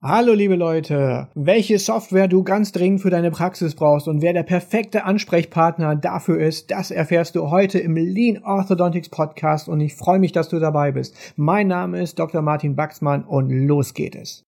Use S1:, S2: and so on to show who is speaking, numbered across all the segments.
S1: Hallo liebe Leute, welche Software du ganz dringend für deine Praxis brauchst und wer der perfekte Ansprechpartner dafür ist, das erfährst du heute im Lean Orthodontics Podcast und ich freue mich, dass du dabei bist. Mein Name ist Dr. Martin Baxmann und los geht es.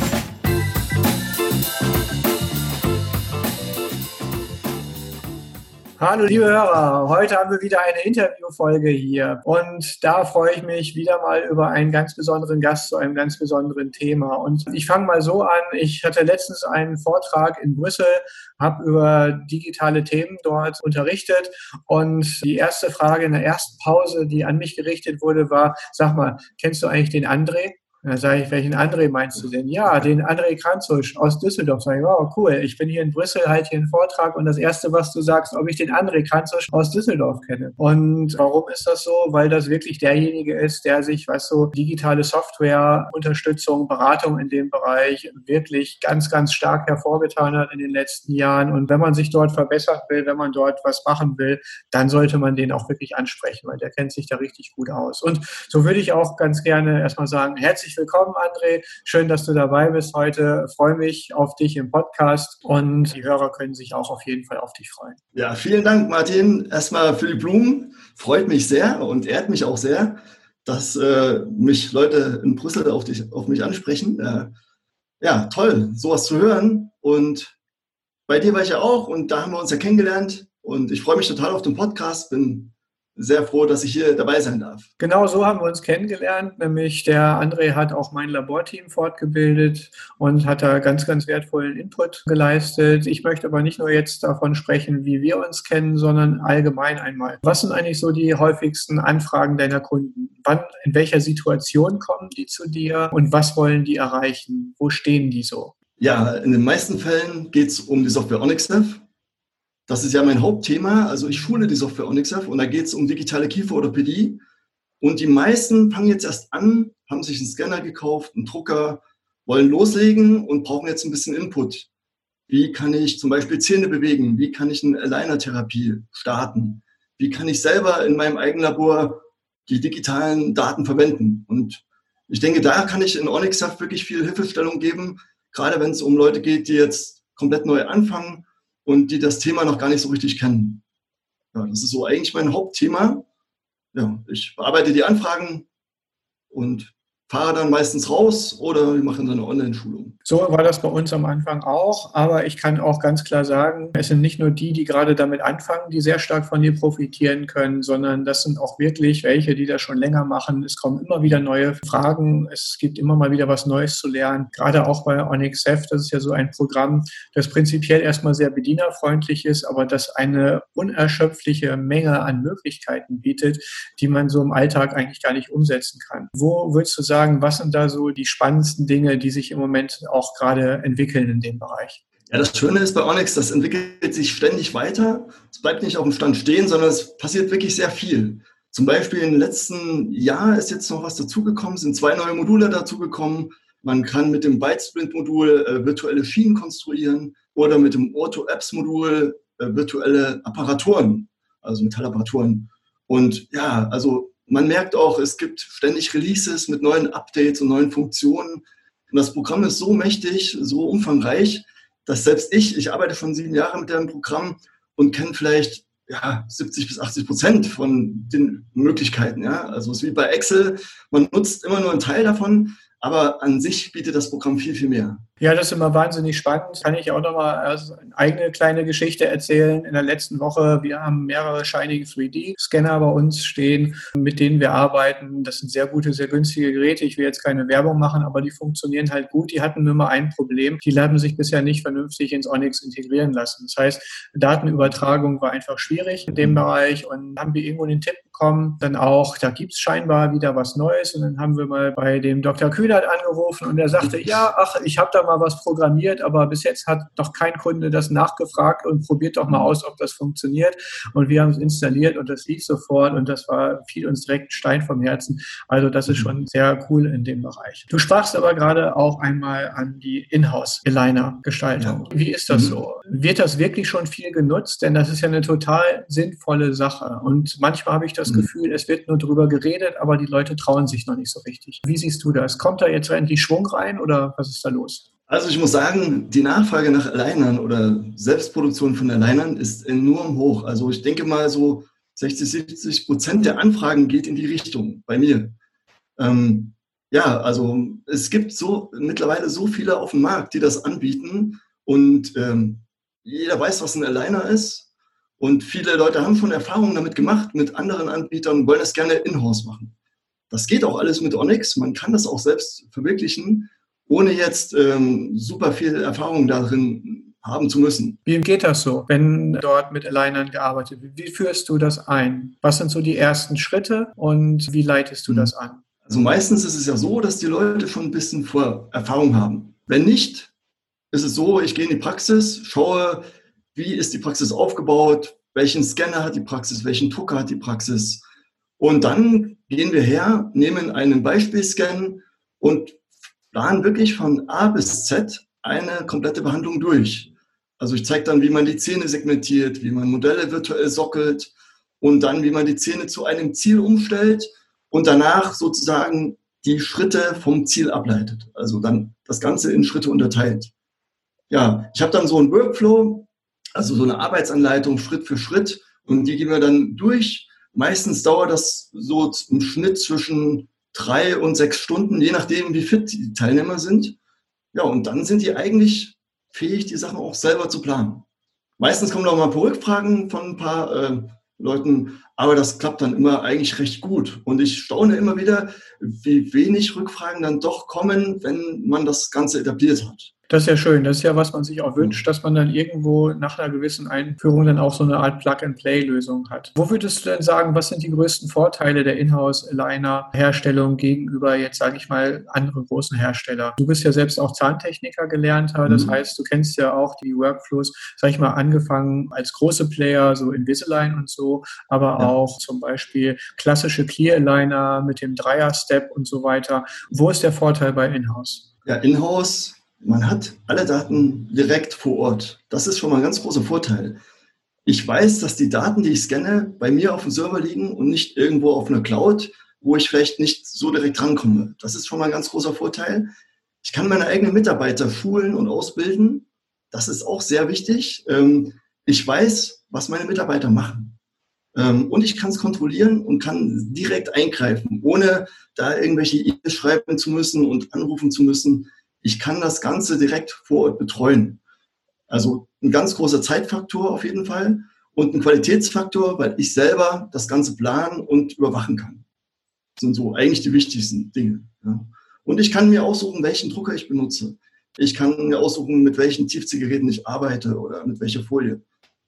S1: Hallo liebe Hörer, heute haben wir wieder eine Interviewfolge hier und da freue ich mich wieder mal über einen ganz besonderen Gast zu einem ganz besonderen Thema. Und ich fange mal so an, ich hatte letztens einen Vortrag in Brüssel, habe über digitale Themen dort unterrichtet und die erste Frage in der ersten Pause, die an mich gerichtet wurde, war, sag mal, kennst du eigentlich den André? Und dann sage ich, welchen André meinst du denn? Ja, den André Kranzusch aus Düsseldorf. Sag ich, wow, cool. Ich bin hier in Brüssel, halt hier einen Vortrag und das Erste, was du sagst, ob ich den André Kranzusch aus Düsseldorf kenne. Und warum ist das so? Weil das wirklich derjenige ist, der sich, was so digitale Software, Unterstützung, Beratung in dem Bereich wirklich ganz, ganz stark hervorgetan hat in den letzten Jahren. Und wenn man sich dort verbessern will, wenn man dort was machen will, dann sollte man den auch wirklich ansprechen, weil der kennt sich da richtig gut aus. Und so würde ich auch ganz gerne erstmal sagen, herzlich herzlich willkommen, André. Schön, dass du dabei bist heute. freue mich auf dich im Podcast und die Hörer können sich auch auf jeden Fall auf dich freuen.
S2: Ja, vielen Dank, Martin. Erstmal für die Blumen. Freut mich sehr und ehrt mich auch sehr, dass äh, mich Leute in Brüssel auf, dich, auf mich ansprechen. Äh, ja, toll, sowas zu hören. Und bei dir war ich ja auch und da haben wir uns ja kennengelernt. Und ich freue mich total auf den Podcast, bin sehr froh, dass ich hier dabei sein darf.
S1: Genau so haben wir uns kennengelernt. Nämlich der André hat auch mein Laborteam fortgebildet und hat da ganz, ganz wertvollen Input geleistet. Ich möchte aber nicht nur jetzt davon sprechen, wie wir uns kennen, sondern allgemein einmal. Was sind eigentlich so die häufigsten Anfragen deiner Kunden? Wann, in welcher Situation kommen die zu dir und was wollen die erreichen? Wo stehen die so?
S2: Ja, in den meisten Fällen geht es um die Software OnyxDev. Das ist ja mein Hauptthema. Also ich schule die Software OnyxF und da geht es um digitale Kieferorthopädie. Und die meisten fangen jetzt erst an, haben sich einen Scanner gekauft, einen Drucker, wollen loslegen und brauchen jetzt ein bisschen Input. Wie kann ich zum Beispiel Zähne bewegen? Wie kann ich eine Aligner-Therapie starten? Wie kann ich selber in meinem eigenen Labor die digitalen Daten verwenden? Und ich denke, da kann ich in OnyxF wirklich viel Hilfestellung geben, gerade wenn es um Leute geht, die jetzt komplett neu anfangen und die das Thema noch gar nicht so richtig kennen. Ja, das ist so eigentlich mein Hauptthema. Ja, ich bearbeite die Anfragen und fahre dann meistens raus oder wir machen dann eine Online-Schulung.
S1: So war das bei uns am Anfang auch, aber ich kann auch ganz klar sagen, es sind nicht nur die, die gerade damit anfangen, die sehr stark von dir profitieren können, sondern das sind auch wirklich welche, die das schon länger machen. Es kommen immer wieder neue Fragen, es gibt immer mal wieder was Neues zu lernen, gerade auch bei OnyxF, das ist ja so ein Programm, das prinzipiell erstmal sehr bedienerfreundlich ist, aber das eine unerschöpfliche Menge an Möglichkeiten bietet, die man so im Alltag eigentlich gar nicht umsetzen kann. Wo würdest du sagen, sagen, was sind da so die spannendsten Dinge, die sich im Moment auch gerade entwickeln in dem Bereich?
S2: Ja, das Schöne ist bei Onyx, das entwickelt sich ständig weiter. Es bleibt nicht auf dem Stand stehen, sondern es passiert wirklich sehr viel. Zum Beispiel im letzten Jahr ist jetzt noch was dazugekommen, sind zwei neue Module dazugekommen. Man kann mit dem Bytesprint-Modul äh, virtuelle Schienen konstruieren oder mit dem Ortho-Apps-Modul äh, virtuelle Apparaturen, also Metallapparaturen. Und ja, also man merkt auch, es gibt ständig Releases mit neuen Updates und neuen Funktionen. Und das Programm ist so mächtig, so umfangreich, dass selbst ich, ich arbeite schon sieben Jahre mit dem Programm und kenne vielleicht ja, 70 bis 80 Prozent von den Möglichkeiten. Ja? Also es ist wie bei Excel, man nutzt immer nur einen Teil davon, aber an sich bietet das Programm viel, viel mehr.
S1: Ja, das ist immer wahnsinnig spannend. Kann ich auch nochmal eine eigene kleine Geschichte erzählen. In der letzten Woche, wir haben mehrere Shining 3D-Scanner bei uns stehen, mit denen wir arbeiten. Das sind sehr gute, sehr günstige Geräte. Ich will jetzt keine Werbung machen, aber die funktionieren halt gut. Die hatten nur mal ein Problem. Die haben sich bisher nicht vernünftig ins Onyx integrieren lassen. Das heißt, Datenübertragung war einfach schwierig in dem Bereich und haben wir irgendwo den Tipp bekommen. Dann auch, da gibt es scheinbar wieder was Neues. Und dann haben wir mal bei dem Dr. Kühnert angerufen und er sagte, ja, ach, ich habe da mal was programmiert, aber bis jetzt hat doch kein Kunde das nachgefragt und probiert doch mal aus, ob das funktioniert. Und wir haben es installiert und das lief sofort und das war, fiel uns direkt Stein vom Herzen. Also das ist schon sehr cool in dem Bereich. Du sprachst aber gerade auch einmal an die Inhouse-Aligner-Gestaltung. Ja. Wie ist das mhm. so? Wird das wirklich schon viel genutzt? Denn das ist ja eine total sinnvolle Sache. Und manchmal habe ich das mhm. Gefühl, es wird nur darüber geredet, aber die Leute trauen sich noch nicht so richtig. Wie siehst du das? Kommt da jetzt endlich Schwung rein oder was ist da los?
S2: Also ich muss sagen, die Nachfrage nach Alignern oder Selbstproduktion von Alignern ist enorm hoch. Also ich denke mal so 60, 70 Prozent der Anfragen geht in die Richtung bei mir. Ähm, ja, also es gibt so mittlerweile so viele auf dem Markt, die das anbieten und ähm, jeder weiß, was ein Aligner ist. Und viele Leute haben schon Erfahrungen damit gemacht mit anderen Anbietern und wollen das gerne in-house machen. Das geht auch alles mit Onyx. Man kann das auch selbst verwirklichen, ohne jetzt ähm, super viel Erfahrung darin haben zu müssen.
S1: Wie geht das so, wenn dort mit Alignern gearbeitet wird? Wie führst du das ein? Was sind so die ersten Schritte und wie leitest du mhm. das an?
S2: Also meistens ist es ja so, dass die Leute schon ein bisschen Vorerfahrung haben. Wenn nicht, ist es so, ich gehe in die Praxis, schaue, wie ist die Praxis aufgebaut, welchen Scanner hat die Praxis, welchen Drucker hat die Praxis. Und dann gehen wir her, nehmen einen Beispielscan und planen wirklich von A bis Z eine komplette Behandlung durch. Also ich zeige dann, wie man die Zähne segmentiert, wie man Modelle virtuell sockelt und dann, wie man die Zähne zu einem Ziel umstellt und danach sozusagen die Schritte vom Ziel ableitet. Also dann das Ganze in Schritte unterteilt. Ja, ich habe dann so einen Workflow, also so eine Arbeitsanleitung Schritt für Schritt und die gehen wir dann durch. Meistens dauert das so im Schnitt zwischen drei und sechs Stunden, je nachdem, wie fit die Teilnehmer sind. Ja, und dann sind die eigentlich fähig, die Sachen auch selber zu planen. Meistens kommen auch mal ein paar Rückfragen von ein paar äh, Leuten, aber das klappt dann immer eigentlich recht gut. Und ich staune immer wieder, wie wenig Rückfragen dann doch kommen, wenn man das Ganze etabliert hat.
S1: Das ist ja schön. Das ist ja, was man sich auch wünscht, dass man dann irgendwo nach einer gewissen Einführung dann auch so eine Art Plug-and-Play-Lösung hat. Wo würdest du denn sagen, was sind die größten Vorteile der Inhouse-Aligner-Herstellung gegenüber jetzt, sage ich mal, anderen großen Herstellern? Du bist ja selbst auch Zahntechniker gelernter. Das mhm. heißt, du kennst ja auch die Workflows, sage ich mal, angefangen als große Player, so Invisalign und so, aber ja. auch zum Beispiel klassische Clear-Aligner mit dem Dreier-Step und so weiter. Wo ist der Vorteil bei Inhouse?
S2: Ja, Inhouse man hat alle Daten direkt vor Ort. Das ist schon mal ein ganz großer Vorteil. Ich weiß, dass die Daten, die ich scanne, bei mir auf dem Server liegen und nicht irgendwo auf einer Cloud, wo ich vielleicht nicht so direkt rankomme. Das ist schon mal ein ganz großer Vorteil. Ich kann meine eigenen Mitarbeiter schulen und ausbilden. Das ist auch sehr wichtig. Ähm, ich weiß, was meine Mitarbeiter machen. Ähm, und ich kann es kontrollieren und kann direkt eingreifen, ohne da irgendwelche E-Mails schreiben zu müssen und anrufen zu müssen ich kann das Ganze direkt vor Ort betreuen. Also ein ganz großer Zeitfaktor auf jeden Fall und ein Qualitätsfaktor, weil ich selber das Ganze planen und überwachen kann. Das sind so eigentlich die wichtigsten Dinge. Ja. Und ich kann mir aussuchen, welchen Drucker ich benutze. Ich kann mir aussuchen, mit welchen Tiefziehgeräten ich arbeite oder mit welcher Folie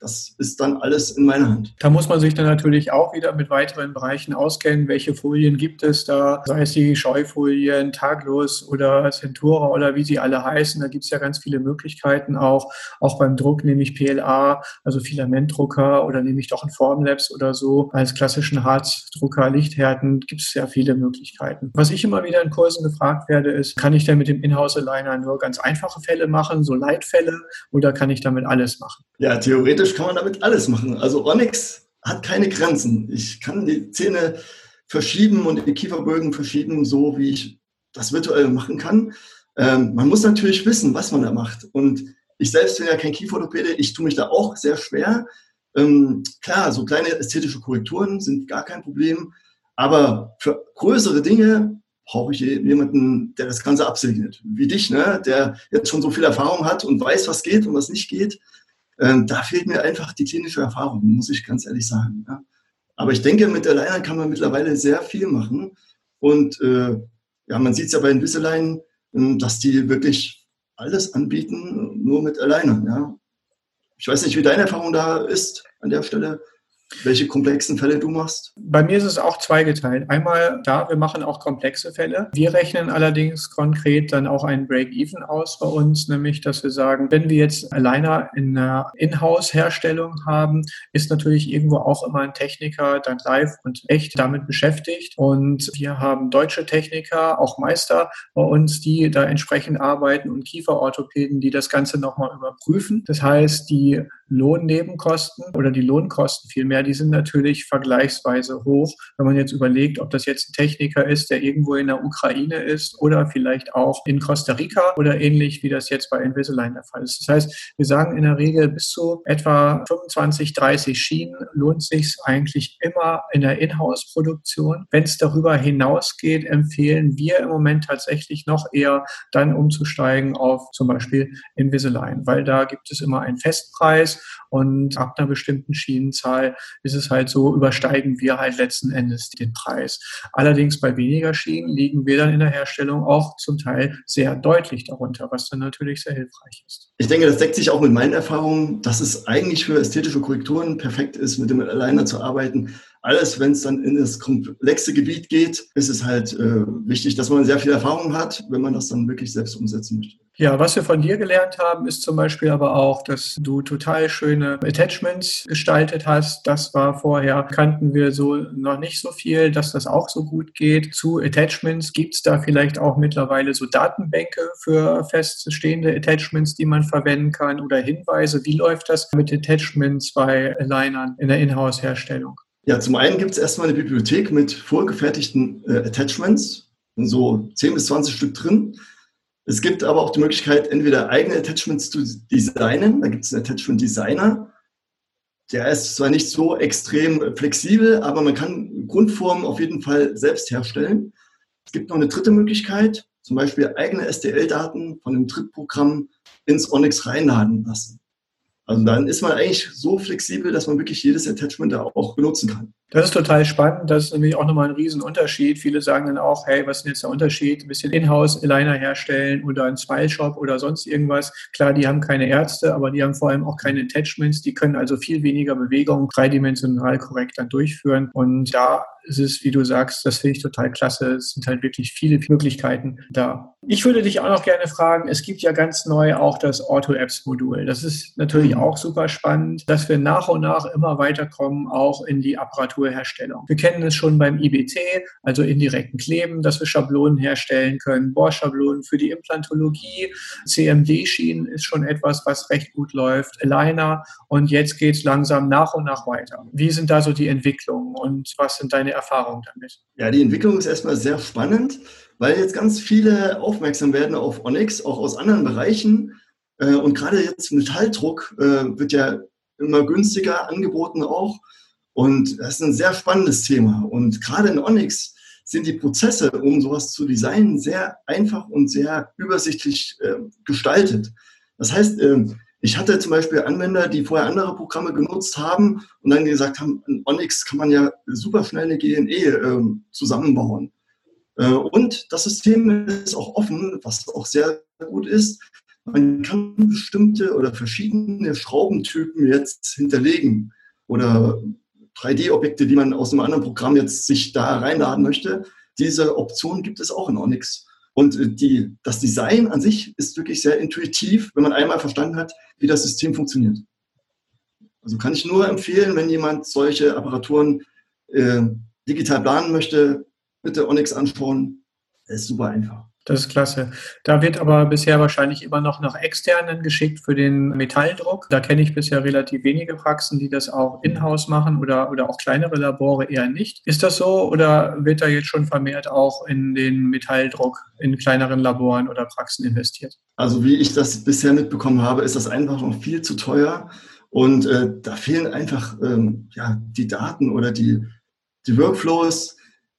S2: das ist dann alles in meiner Hand.
S1: Da muss man sich dann natürlich auch wieder mit weiteren Bereichen auskennen. Welche Folien gibt es da? Sei es die Scheufolien, Taglos oder Centura oder wie sie alle heißen. Da gibt es ja ganz viele Möglichkeiten auch. Auch beim Druck nehme ich PLA, also Filamentdrucker oder nehme ich doch einen Formlabs oder so. Als klassischen Harzdrucker, Lichthärten gibt es sehr viele Möglichkeiten. Was ich immer wieder in Kursen gefragt werde, ist, kann ich denn mit dem Inhouse-Aligner nur ganz einfache Fälle machen, so Leitfälle, oder kann ich damit alles machen?
S2: Ja, theoretisch kann man damit alles machen. Also Onyx hat keine Grenzen. Ich kann die Zähne verschieben und die Kieferbögen verschieben, so wie ich das virtuell machen kann. Ähm, man muss natürlich wissen, was man da macht. Und ich selbst bin ja kein Kieferorthopäde, ich tue mich da auch sehr schwer. Ähm, klar, so kleine ästhetische Korrekturen sind gar kein Problem. Aber für größere Dinge brauche ich jemanden, der das Ganze absegnet. Wie dich, ne? der jetzt schon so viel Erfahrung hat und weiß, was geht und was nicht geht. Ähm, da fehlt mir einfach die klinische Erfahrung, muss ich ganz ehrlich sagen. Ja. Aber ich denke, mit Liner kann man mittlerweile sehr viel machen. Und äh, ja, man sieht es ja bei Invisalign, äh, dass die wirklich alles anbieten, nur mit Alignern. Ja. Ich weiß nicht, wie deine Erfahrung da ist an der Stelle. Welche komplexen Fälle du machst?
S1: Bei mir ist es auch zweigeteilt. Einmal, da, wir machen auch komplexe Fälle. Wir rechnen allerdings konkret dann auch einen Break-Even aus bei uns, nämlich, dass wir sagen, wenn wir jetzt alleine in einer Inhouse-Herstellung haben, ist natürlich irgendwo auch immer ein Techniker dann live und echt damit beschäftigt. Und wir haben deutsche Techniker, auch Meister bei uns, die da entsprechend arbeiten und Kieferorthopäden, die das Ganze nochmal überprüfen. Das heißt, die Lohnnebenkosten oder die Lohnkosten vielmehr, die sind natürlich vergleichsweise hoch, wenn man jetzt überlegt, ob das jetzt ein Techniker ist, der irgendwo in der Ukraine ist oder vielleicht auch in Costa Rica oder ähnlich, wie das jetzt bei Invisalign der Fall ist. Das heißt, wir sagen in der Regel bis zu etwa 25, 30 Schienen lohnt sich eigentlich immer in der Inhouse-Produktion. Wenn es darüber hinausgeht, empfehlen wir im Moment tatsächlich noch eher dann umzusteigen auf zum Beispiel Invisalign, weil da gibt es immer einen Festpreis und ab einer bestimmten Schienenzahl ist es halt so, übersteigen wir halt letzten Endes den Preis. Allerdings bei weniger Schienen liegen wir dann in der Herstellung auch zum Teil sehr deutlich darunter, was dann natürlich sehr hilfreich ist.
S2: Ich denke, das deckt sich auch mit meinen Erfahrungen, dass es eigentlich für ästhetische Korrekturen perfekt ist, mit dem Aligner zu arbeiten. Alles, wenn es dann in das komplexe Gebiet geht, ist es halt äh, wichtig, dass man sehr viel Erfahrung hat, wenn man das dann wirklich selbst umsetzen möchte.
S1: Ja, was wir von dir gelernt haben, ist zum Beispiel aber auch, dass du total schöne Attachments gestaltet hast. Das war vorher, kannten wir so noch nicht so viel, dass das auch so gut geht. Zu Attachments gibt es da vielleicht auch mittlerweile so Datenbänke für feststehende Attachments, die man verwenden kann oder Hinweise. Wie läuft das mit Attachments bei Alignern in der Inhouse-Herstellung?
S2: Ja, zum einen gibt es erstmal eine Bibliothek mit vorgefertigten äh, Attachments, so 10 bis 20 Stück drin es gibt aber auch die Möglichkeit, entweder eigene Attachments zu designen. Da gibt es einen Attachment Designer. Der ist zwar nicht so extrem flexibel, aber man kann Grundformen auf jeden Fall selbst herstellen. Es gibt noch eine dritte Möglichkeit, zum Beispiel eigene STL-Daten von einem Drittprogramm ins Onyx reinladen lassen. Also dann ist man eigentlich so flexibel, dass man wirklich jedes Attachment da auch benutzen kann.
S1: Das ist total spannend. Das ist nämlich auch nochmal ein Riesenunterschied. Viele sagen dann auch, hey, was ist denn jetzt der Unterschied? Ein bisschen Inhouse-Aligner herstellen oder ein Smile-Shop oder sonst irgendwas. Klar, die haben keine Ärzte, aber die haben vor allem auch keine Attachments. Die können also viel weniger Bewegungen dreidimensional korrekt dann durchführen. Und da ist es, wie du sagst, das finde ich total klasse. Es sind halt wirklich viele Möglichkeiten da. Ich würde dich auch noch gerne fragen, es gibt ja ganz neu auch das Auto-Apps-Modul. Das ist natürlich mhm. auch super spannend, dass wir nach und nach immer weiterkommen, auch in die Apparaturherstellung. Wir kennen es schon beim IBT, also indirekten Kleben, dass wir Schablonen herstellen können, Bohrschablonen für die Implantologie, CMD-Schienen ist schon etwas, was recht gut läuft, Aligner und jetzt geht es langsam nach und nach weiter. Wie sind da so die Entwicklungen und was sind deine Erfahrungen damit?
S2: Ja, die Entwicklung ist erstmal sehr spannend, weil jetzt ganz viele aufmerksam werden auf Onyx, auch aus anderen Bereichen. Äh, und gerade jetzt Metalldruck äh, wird ja immer günstiger angeboten auch. Und das ist ein sehr spannendes Thema. Und gerade in Onyx sind die Prozesse, um sowas zu designen, sehr einfach und sehr übersichtlich äh, gestaltet. Das heißt, ich hatte zum Beispiel Anwender, die vorher andere Programme genutzt haben und dann gesagt haben, in Onyx kann man ja super schnell eine GNE äh, zusammenbauen. Äh, und das System ist auch offen, was auch sehr gut ist. Man kann bestimmte oder verschiedene Schraubentypen jetzt hinterlegen oder 3D-Objekte, die man aus einem anderen Programm jetzt sich da reinladen möchte. Diese Option gibt es auch in Onyx. Und äh, die, das Design an sich ist wirklich sehr intuitiv, wenn man einmal verstanden hat, wie das System funktioniert. Also kann ich nur empfehlen, wenn jemand solche Apparaturen äh, digital planen möchte, bitte Onyx anschauen. Das ist super einfach.
S1: Das ist klasse. Da wird aber bisher wahrscheinlich immer noch nach externen geschickt für den Metalldruck. Da kenne ich bisher relativ wenige Praxen, die das auch in-house machen oder, oder auch kleinere Labore eher nicht. Ist das so oder wird da jetzt schon vermehrt auch in den Metalldruck in kleineren Laboren oder Praxen investiert?
S2: Also wie ich das bisher mitbekommen habe, ist das einfach noch viel zu teuer und äh, da fehlen einfach ähm, ja, die Daten oder die, die Workflows.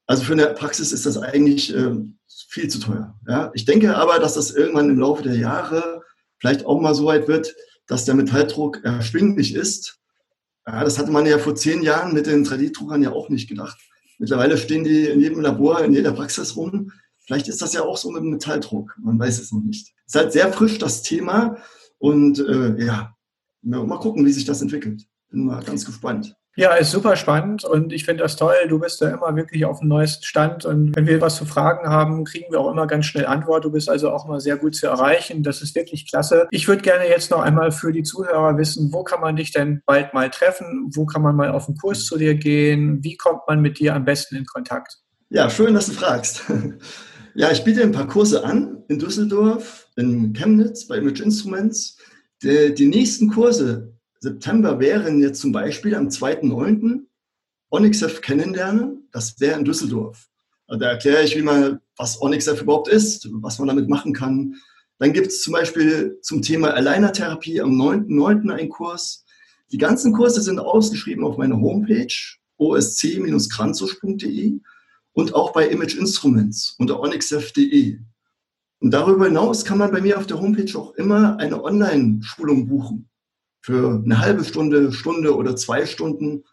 S2: Also für eine Praxis ist das eigentlich ähm, viel zu teuer. Ja? Ich denke aber, dass das irgendwann im Laufe der Jahre vielleicht auch mal so weit wird, dass der Metalldruck erschwinglich ist. Ja, das hatte man ja vor zehn Jahren mit den 3D-Druckern ja auch nicht gedacht. Mittlerweile stehen die in jedem Labor, in jeder Praxis rum. Vielleicht ist das ja auch so mit dem Metalldruck. Man weiß es noch nicht. Es ist halt sehr frisch, das Thema. Und äh, ja, mal gucken, wie sich das entwickelt. Bin mal ganz gespannt.
S1: Ja, ist super spannend und ich finde das toll. Du bist da immer wirklich auf dem neuesten Stand und wenn wir was zu fragen haben, kriegen wir auch immer ganz schnell Antwort. Du bist also auch immer sehr gut zu erreichen. Das ist wirklich klasse. Ich würde gerne jetzt noch einmal für die Zuhörer wissen, wo kann man dich denn bald mal treffen? Wo kann man mal auf einen Kurs zu dir gehen? Wie kommt man mit dir am besten in Kontakt?
S2: Ja, schön, dass du fragst. Ja, ich biete ein paar Kurse an in Düsseldorf, in Chemnitz bei Image Instruments. Die, die nächsten Kurse September wären jetzt zum Beispiel am 2.9. Onyxef kennenlernen. Das wäre in Düsseldorf. Da erkläre ich, wie man, was Onyxef überhaupt ist, was man damit machen kann. Dann gibt es zum Beispiel zum Thema Aligner-Therapie am 9.9. einen Kurs. Die ganzen Kurse sind ausgeschrieben auf meiner Homepage osc-kranzusch.de und auch bei Image Instruments unter onyxf.de. Und darüber hinaus kann man bei mir auf der Homepage auch immer eine Online-Schulung buchen für eine halbe Stunde, Stunde oder zwei Stunden.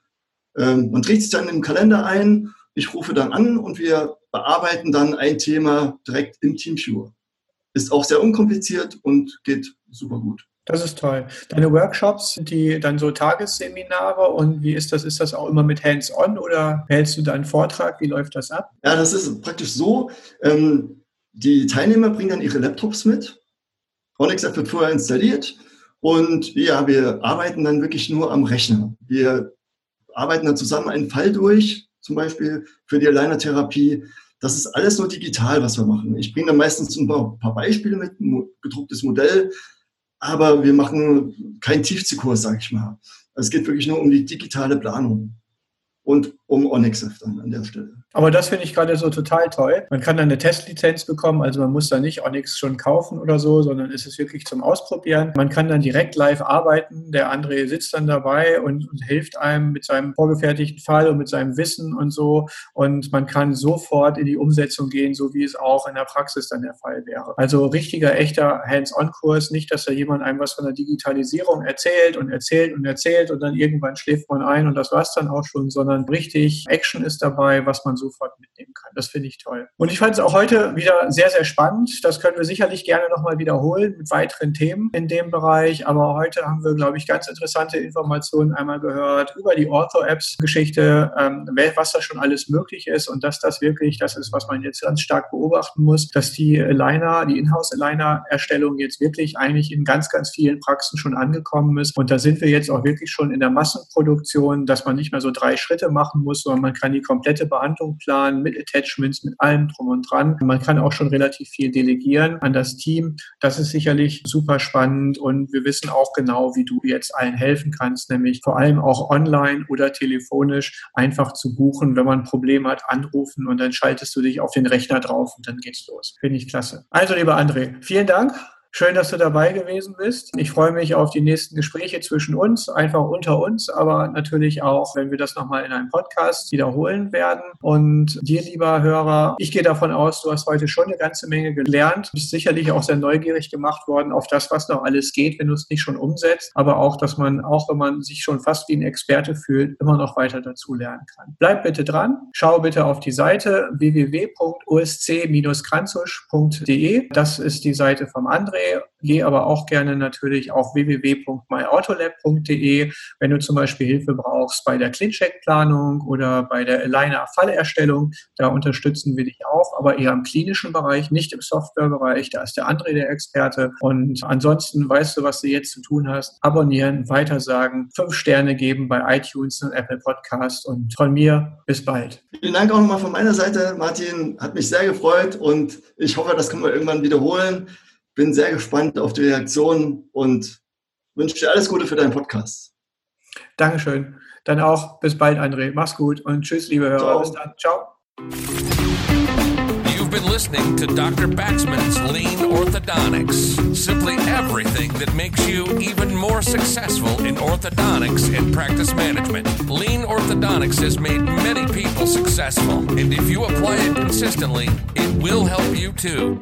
S2: Ähm, man trägt sich dann im Kalender ein, ich rufe dann an und wir bearbeiten dann ein Thema direkt im TeamViewer. Ist auch sehr unkompliziert und geht super gut.
S1: Das ist toll. Deine Workshops, sind die dann so Tagesseminare und wie ist das? Ist das auch immer mit Hands-on oder hältst du da einen Vortrag? Wie läuft das ab?
S2: Ja, das ist praktisch so. Ähm, die Teilnehmer bringen dann ihre Laptops mit. Onyx wird vorher installiert und ja, wir arbeiten dann wirklich nur am Rechner. Wir arbeiten dann zusammen einen Fall durch, zum Beispiel für die Aligner-Therapie. Das ist alles nur digital, was wir machen. Ich bringe dann meistens ein paar, Beispiele mit, ein gedrucktes Modell, aber wir machen keinen Tiefziehkurs, sage ich mal. Also es geht wirklich nur um die digitale Planung und um Onyx dann an der Stelle.
S1: Aber das finde ich gerade so total toll. Man kann dann eine Testlizenz bekommen, also man muss da nicht Onyx schon kaufen oder so, sondern ist es wirklich zum Ausprobieren. Man kann dann direkt live arbeiten. Der André sitzt dann dabei und, und hilft einem mit seinem vorgefertigten Fall und mit seinem Wissen und so. Und man kann sofort in die Umsetzung gehen, so wie es auch in der Praxis dann der Fall wäre. Also richtiger, echter Hands-on-Kurs, nicht, dass da jemand einem was von der Digitalisierung erzählt und erzählt und erzählt und dann irgendwann schläft man ein und das war es dann auch schon, sondern richtig Action ist dabei, was man sofort mitnehmen kann. Das finde ich toll. Und ich fand es auch heute wieder sehr, sehr spannend. Das können wir sicherlich gerne nochmal wiederholen mit weiteren Themen in dem Bereich. Aber heute haben wir, glaube ich, ganz interessante Informationen einmal gehört über die Ortho-Apps-Geschichte, ähm, was da schon alles möglich ist und dass das wirklich das ist, was man jetzt ganz stark beobachten muss, dass die Aligner, die Inhouse-Aligner-Erstellung jetzt wirklich eigentlich in ganz, ganz vielen Praxen schon angekommen ist. Und da sind wir jetzt auch wirklich schon in der Massenproduktion, dass man nicht mehr so drei Schritte machen muss, sondern man kann die komplette Behandlung Planung mit Attachments, mit allem drum und dran. Man kann auch schon relativ viel delegieren an das Team. Das ist sicherlich super spannend und wir wissen auch genau, wie du jetzt allen helfen kannst, nämlich vor allem auch online oder telefonisch einfach zu buchen. Wenn man ein Problem hat, anrufen und dann schaltest du dich auf den Rechner drauf und dann geht's los. Finde ich klasse. Also, lieber André, vielen Dank Schön, dass du dabei gewesen bist. Ich freue mich auf die nächsten Gespräche zwischen uns, einfach unter uns, aber natürlich auch, wenn wir das nochmal in einem Podcast wiederholen werden. Und dir, lieber Hörer, ich gehe davon aus, du hast heute schon eine ganze Menge gelernt, bist sicherlich auch sehr neugierig gemacht worden auf das, was noch alles geht, wenn du es nicht schon umsetzt, aber auch, dass man, auch wenn man sich schon fast wie ein Experte fühlt, immer noch weiter dazu lernen kann. Bleib bitte dran, schau bitte auf die Seite www.osc-kranzusch.de. Das ist die Seite vom André Geh aber auch gerne natürlich auf www.myautolab.de, wenn du zum Beispiel Hilfe brauchst bei der ClinCheck-Planung oder bei der Aligner-Fallerstellung. Da unterstützen wir dich auch, aber eher im klinischen Bereich, nicht im Softwarebereich. Da ist der André der Experte. Und ansonsten weißt du, was du jetzt zu tun hast. Abonnieren, weitersagen, fünf Sterne geben bei iTunes und Apple Podcast. Und von mir bis bald.
S2: Vielen Dank auch nochmal von meiner Seite, Martin. Hat mich sehr gefreut und ich hoffe, das können wir irgendwann wiederholen bin sehr gespannt auf die Reaktion und wünsche dir alles Gute für deinen Podcast.
S1: Dankeschön. Dann auch bis bald, André. Mach's gut und tschüss, liebe Hörer. Ciao. Bis dann. Ciao.
S3: You've been listening to Dr. Baxman's Lean Orthodontics. Simply everything that makes you even more successful in orthodontics and practice management. Lean Orthodontics has made many people successful, and if you apply it consistently, it will help you too.